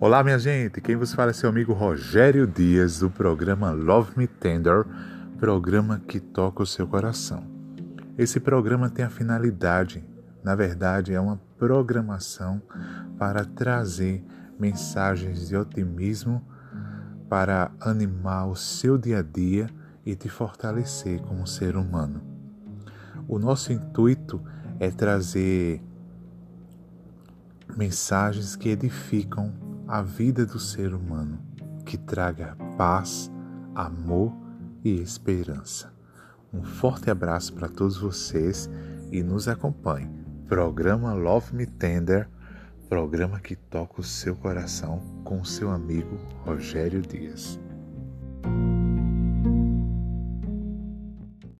Olá, minha gente. Quem vos fala é seu amigo Rogério Dias do programa Love Me Tender, programa que toca o seu coração. Esse programa tem a finalidade, na verdade, é uma programação para trazer mensagens de otimismo para animar o seu dia a dia e te fortalecer como ser humano. O nosso intuito é trazer mensagens que edificam a vida do ser humano, que traga paz, amor e esperança. Um forte abraço para todos vocês e nos acompanhe. Programa Love Me Tender, programa que toca o seu coração com seu amigo Rogério Dias.